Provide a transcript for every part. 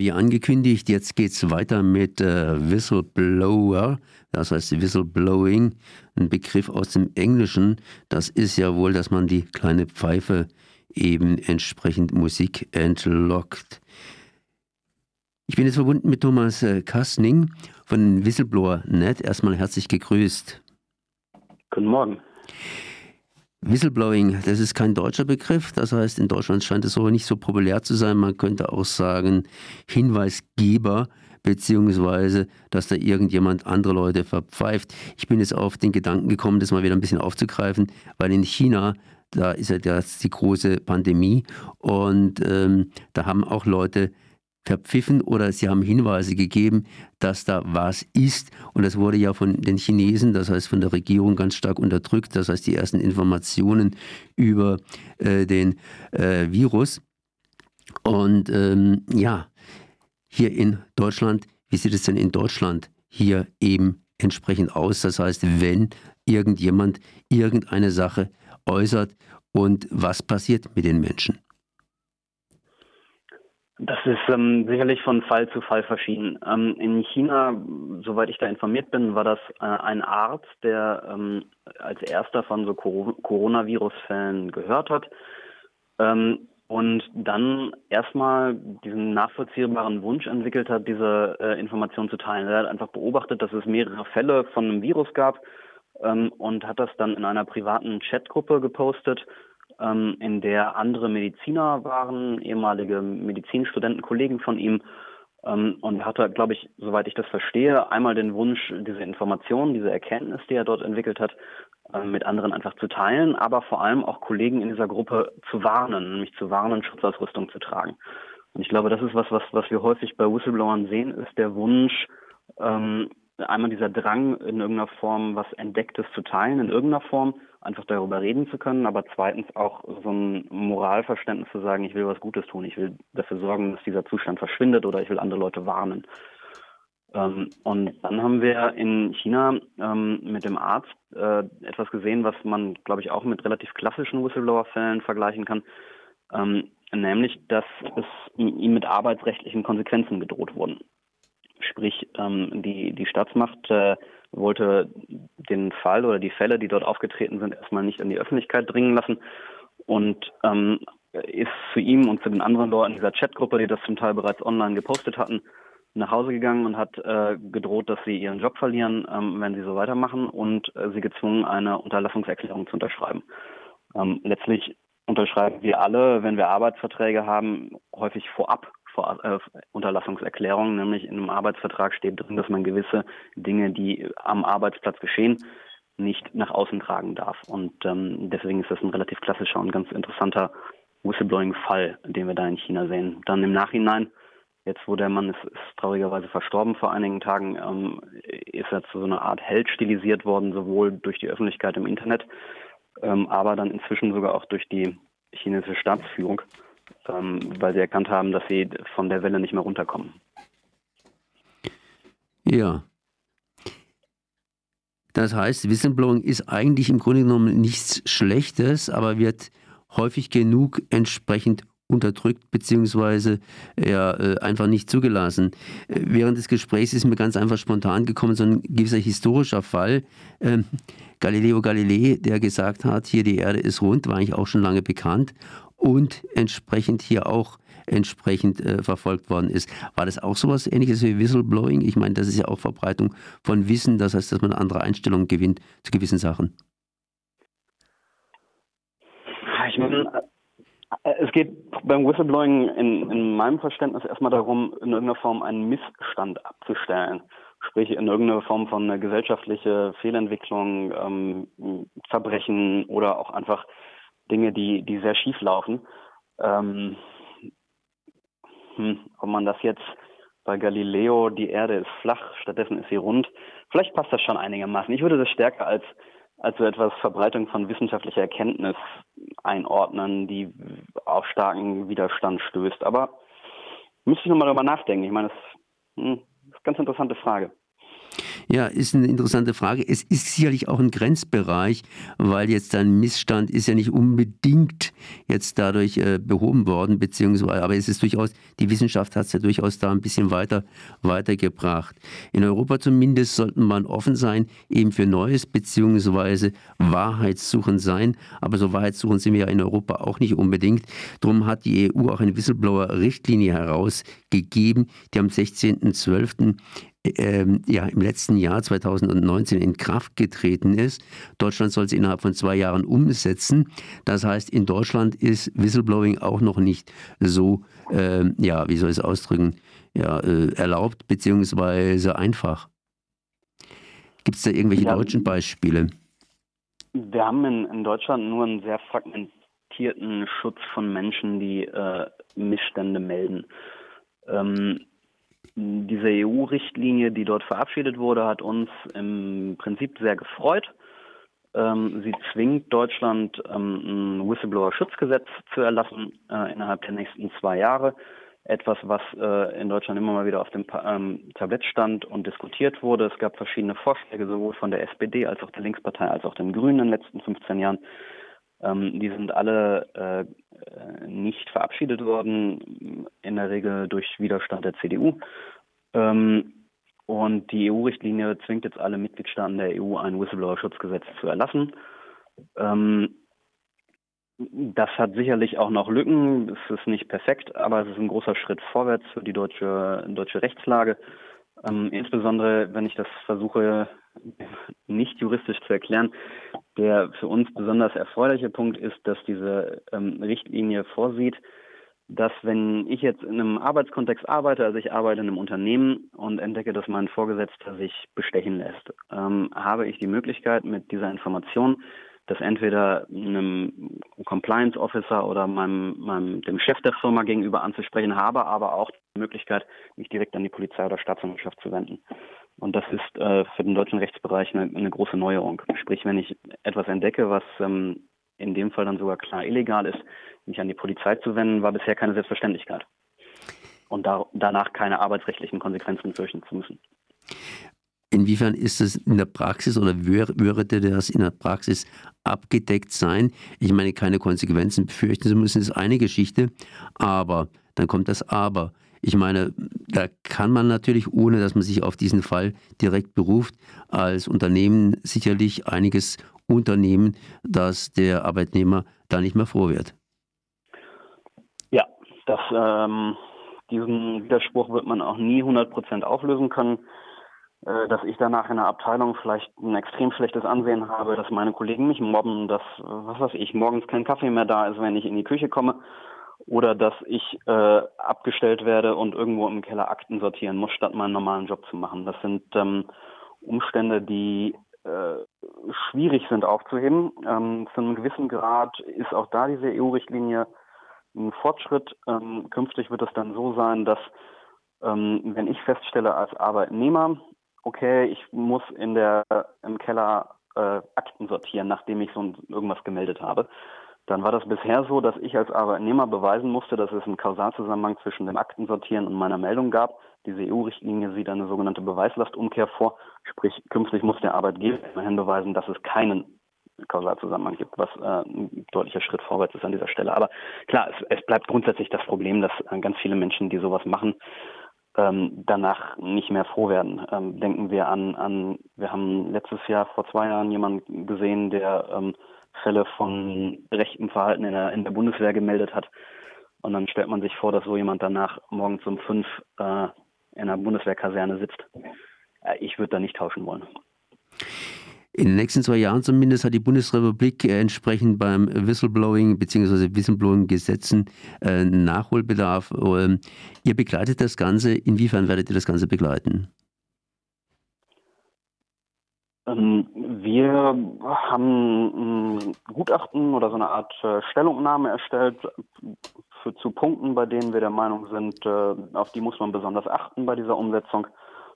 Wie angekündigt, jetzt geht es weiter mit äh, Whistleblower, das heißt Whistleblowing, ein Begriff aus dem Englischen. Das ist ja wohl, dass man die kleine Pfeife eben entsprechend Musik entlockt. Ich bin jetzt verbunden mit Thomas äh, Kastning von Whistleblower.net. Erstmal herzlich gegrüßt. Guten Morgen. Whistleblowing, das ist kein deutscher Begriff. Das heißt, in Deutschland scheint es aber nicht so populär zu sein. Man könnte auch sagen Hinweisgeber, beziehungsweise, dass da irgendjemand andere Leute verpfeift. Ich bin jetzt auf den Gedanken gekommen, das mal wieder ein bisschen aufzugreifen, weil in China da ist ja jetzt die große Pandemie und ähm, da haben auch Leute verpfiffen oder sie haben Hinweise gegeben, dass da was ist. Und das wurde ja von den Chinesen, das heißt von der Regierung, ganz stark unterdrückt. Das heißt, die ersten Informationen über äh, den äh, Virus. Und ähm, ja, hier in Deutschland, wie sieht es denn in Deutschland hier eben entsprechend aus? Das heißt, wenn irgendjemand irgendeine Sache äußert und was passiert mit den Menschen? Das ist ähm, sicherlich von Fall zu Fall verschieden. Ähm, in China, soweit ich da informiert bin, war das äh, ein Arzt, der ähm, als erster von so Coronavirus-Fällen gehört hat ähm, und dann erstmal diesen nachvollziehbaren Wunsch entwickelt hat, diese äh, Information zu teilen. Er hat einfach beobachtet, dass es mehrere Fälle von einem Virus gab ähm, und hat das dann in einer privaten Chatgruppe gepostet ähm, in der andere Mediziner waren, ehemalige Medizinstudenten, Kollegen von ihm. Ähm, und er hatte, glaube ich, soweit ich das verstehe, einmal den Wunsch, diese Informationen, diese Erkenntnis, die er dort entwickelt hat, äh, mit anderen einfach zu teilen, aber vor allem auch Kollegen in dieser Gruppe zu warnen, nämlich zu warnen, Schutzausrüstung zu tragen. Und ich glaube, das ist was, was, was wir häufig bei Whistleblowern sehen, ist der Wunsch, ähm, einmal dieser Drang, in irgendeiner Form was Entdecktes zu teilen, in irgendeiner Form, einfach darüber reden zu können, aber zweitens auch so ein Moralverständnis zu sagen, ich will was Gutes tun, ich will dafür sorgen, dass dieser Zustand verschwindet oder ich will andere Leute warnen. Ähm, und dann haben wir in China ähm, mit dem Arzt äh, etwas gesehen, was man, glaube ich, auch mit relativ klassischen Whistleblower-Fällen vergleichen kann, ähm, nämlich, dass es ihm mit arbeitsrechtlichen Konsequenzen gedroht wurden. Sprich, ähm, die, die Staatsmacht äh, wollte den Fall oder die Fälle, die dort aufgetreten sind, erstmal nicht in die Öffentlichkeit dringen lassen und ähm, ist zu ihm und zu den anderen Leuten dieser Chatgruppe, die das zum Teil bereits online gepostet hatten, nach Hause gegangen und hat äh, gedroht, dass sie ihren Job verlieren, ähm, wenn sie so weitermachen und äh, sie gezwungen, eine Unterlassungserklärung zu unterschreiben. Ähm, letztlich unterschreiben wir alle, wenn wir Arbeitsverträge haben, häufig vorab vor, äh, Unterlassungserklärung, nämlich in einem Arbeitsvertrag steht drin, dass man gewisse Dinge, die am Arbeitsplatz geschehen, nicht nach außen tragen darf. Und ähm, deswegen ist das ein relativ klassischer und ganz interessanter Whistleblowing-Fall, den wir da in China sehen. Dann im Nachhinein, jetzt wo der Mann ist, ist traurigerweise verstorben vor einigen Tagen, ähm, ist er zu so einer Art Held stilisiert worden, sowohl durch die Öffentlichkeit im Internet, ähm, aber dann inzwischen sogar auch durch die chinesische Staatsführung ähm, weil sie erkannt haben, dass sie von der Welle nicht mehr runterkommen. Ja. Das heißt, Whistleblowing ist eigentlich im Grunde genommen nichts Schlechtes, aber wird häufig genug entsprechend unterdrückt beziehungsweise ja, äh, einfach nicht zugelassen. Äh, während des Gesprächs ist mir ganz einfach spontan gekommen so ein gewisser historischer Fall. Ähm, Galileo Galilei, der gesagt hat, hier die Erde ist rund, war eigentlich auch schon lange bekannt und entsprechend hier auch entsprechend äh, verfolgt worden ist. War das auch sowas ähnliches wie Whistleblowing? Ich meine, das ist ja auch Verbreitung von Wissen, das heißt, dass man andere Einstellung gewinnt zu gewissen Sachen. Ich meine, es geht beim Whistleblowing in, in meinem Verständnis erstmal darum, in irgendeiner Form einen Missstand abzustellen. Sprich, in irgendeiner Form von einer gesellschaftliche Fehlentwicklung, ähm, Verbrechen oder auch einfach Dinge, die, die sehr schief laufen. Ähm, hm, ob man das jetzt bei Galileo, die Erde ist flach, stattdessen ist sie rund, vielleicht passt das schon einigermaßen. Ich würde das stärker als, als so etwas Verbreitung von wissenschaftlicher Erkenntnis einordnen, die auf starken Widerstand stößt. Aber müsste ich nochmal darüber nachdenken. Ich meine, das hm, ist eine ganz interessante Frage. Ja, ist eine interessante Frage. Es ist sicherlich auch ein Grenzbereich, weil jetzt ein Missstand ist ja nicht unbedingt jetzt dadurch äh, behoben worden, beziehungsweise, aber es ist durchaus, die Wissenschaft hat es ja durchaus da ein bisschen weiter weitergebracht. In Europa zumindest sollten man offen sein, eben für Neues, beziehungsweise Wahrheitssuchen sein. Aber so Wahrheitssuchen sind wir ja in Europa auch nicht unbedingt. Darum hat die EU auch eine Whistleblower-Richtlinie herausgegeben, die am 16.12 ähm, ja, im letzten Jahr 2019 in Kraft getreten ist. Deutschland soll sie innerhalb von zwei Jahren umsetzen. Das heißt, in Deutschland ist Whistleblowing auch noch nicht so, äh, ja, wie soll ich es ausdrücken, ja, äh, erlaubt beziehungsweise einfach. Gibt es da irgendwelche ja, deutschen Beispiele? Wir haben in, in, Deutschland nur einen sehr fragmentierten Schutz von Menschen, die äh, Missstände melden. Ähm, diese EU-Richtlinie, die dort verabschiedet wurde, hat uns im Prinzip sehr gefreut. Ähm, sie zwingt Deutschland, ähm, ein Whistleblower-Schutzgesetz zu erlassen äh, innerhalb der nächsten zwei Jahre. Etwas, was äh, in Deutschland immer mal wieder auf dem ähm, Tablett stand und diskutiert wurde. Es gab verschiedene Vorschläge, sowohl von der SPD als auch der Linkspartei als auch den Grünen in den letzten 15 Jahren. Ähm, die sind alle äh, nicht verabschiedet worden, in der Regel durch Widerstand der CDU. Ähm, und die EU-Richtlinie zwingt jetzt alle Mitgliedstaaten der EU, ein Whistleblower-Schutzgesetz zu erlassen. Ähm, das hat sicherlich auch noch Lücken. Es ist nicht perfekt, aber es ist ein großer Schritt vorwärts für die deutsche, deutsche Rechtslage. Ähm, insbesondere, wenn ich das versuche, nicht juristisch zu erklären, der für uns besonders erfreuliche Punkt ist, dass diese ähm, Richtlinie vorsieht, dass wenn ich jetzt in einem Arbeitskontext arbeite, also ich arbeite in einem Unternehmen und entdecke, dass mein Vorgesetzter sich bestechen lässt, ähm, habe ich die Möglichkeit mit dieser Information, das entweder einem Compliance Officer oder meinem, meinem, dem Chef der Firma gegenüber anzusprechen, habe aber auch die Möglichkeit, mich direkt an die Polizei oder Staatsanwaltschaft zu wenden. Und das ist äh, für den deutschen Rechtsbereich eine, eine, große Neuerung. Sprich, wenn ich etwas entdecke, was ähm, in dem Fall dann sogar klar illegal ist, mich an die Polizei zu wenden, war bisher keine Selbstverständlichkeit. Und da, danach keine arbeitsrechtlichen Konsequenzen fürchten zu müssen. Inwiefern ist das in der Praxis oder würde das in der Praxis abgedeckt sein? Ich meine, keine Konsequenzen befürchten zu müssen, ist eine Geschichte, aber dann kommt das Aber. Ich meine, da kann man natürlich, ohne dass man sich auf diesen Fall direkt beruft, als Unternehmen sicherlich einiges unternehmen, dass der Arbeitnehmer da nicht mehr froh wird. Ja, das, ähm, diesen Widerspruch wird man auch nie 100% auflösen können. Äh, dass ich danach in der Abteilung vielleicht ein extrem schlechtes Ansehen habe, dass meine Kollegen mich mobben, dass, was weiß ich, morgens kein Kaffee mehr da ist, wenn ich in die Küche komme oder dass ich äh, abgestellt werde und irgendwo im Keller Akten sortieren muss, statt meinen normalen Job zu machen. Das sind ähm, Umstände, die äh, schwierig sind aufzuheben. Ähm, zu einem gewissen Grad ist auch da diese EU-Richtlinie ein Fortschritt. Ähm, künftig wird es dann so sein, dass ähm, wenn ich feststelle als Arbeitnehmer, okay, ich muss in der im Keller äh, Akten sortieren, nachdem ich so irgendwas gemeldet habe, dann war das bisher so, dass ich als Arbeitnehmer beweisen musste, dass es einen Kausalzusammenhang zwischen dem Aktensortieren und meiner Meldung gab. Diese EU-Richtlinie sieht eine sogenannte Beweislastumkehr vor. Sprich, künftig muss der Arbeitgeber immerhin beweisen, dass es keinen Kausalzusammenhang gibt, was äh, ein deutlicher Schritt vorwärts ist an dieser Stelle. Aber klar, es, es bleibt grundsätzlich das Problem, dass äh, ganz viele Menschen, die sowas machen, ähm, danach nicht mehr froh werden. Ähm, denken wir an, an, wir haben letztes Jahr vor zwei Jahren jemanden gesehen, der ähm, Fälle von rechtem Verhalten in der, in der Bundeswehr gemeldet hat. Und dann stellt man sich vor, dass so jemand danach morgens um fünf äh, in einer Bundeswehrkaserne sitzt. Äh, ich würde da nicht tauschen wollen. In den nächsten zwei Jahren zumindest hat die Bundesrepublik äh, entsprechend beim Whistleblowing bzw. Whistleblowing-Gesetzen äh, Nachholbedarf. Ähm, ihr begleitet das Ganze. Inwiefern werdet ihr das Ganze begleiten? Ähm, wir haben ein Gutachten oder so eine Art äh, Stellungnahme erstellt für, zu Punkten, bei denen wir der Meinung sind, äh, auf die muss man besonders achten bei dieser Umsetzung.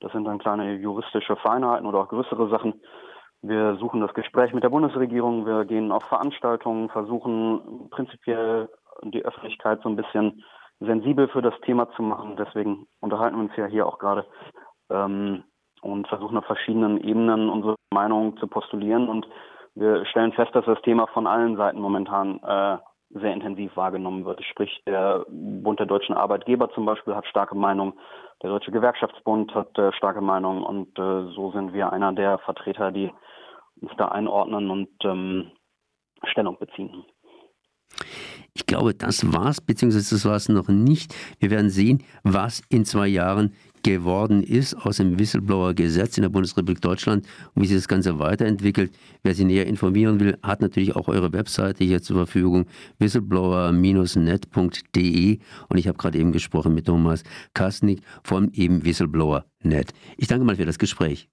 Das sind dann kleine juristische Feinheiten oder auch größere Sachen. Wir suchen das Gespräch mit der Bundesregierung, wir gehen auf Veranstaltungen, versuchen prinzipiell die Öffentlichkeit so ein bisschen sensibel für das Thema zu machen. Deswegen unterhalten wir uns ja hier auch gerade. Ähm, und versuchen auf verschiedenen Ebenen unsere Meinung zu postulieren. Und wir stellen fest, dass das Thema von allen Seiten momentan äh, sehr intensiv wahrgenommen wird. Sprich, der Bund der deutschen Arbeitgeber zum Beispiel hat starke Meinung, der Deutsche Gewerkschaftsbund hat äh, starke Meinung und äh, so sind wir einer der Vertreter, die uns da einordnen und ähm, Stellung beziehen. Ich glaube, das war's, beziehungsweise das war es noch nicht. Wir werden sehen, was in zwei Jahren geworden ist aus dem Whistleblower-Gesetz in der Bundesrepublik Deutschland und wie sich das Ganze weiterentwickelt. Wer sich näher informieren will, hat natürlich auch eure Webseite hier zur Verfügung, whistleblower-net.de und ich habe gerade eben gesprochen mit Thomas Kasnik vom eben Whistleblower Net. Ich danke mal für das Gespräch.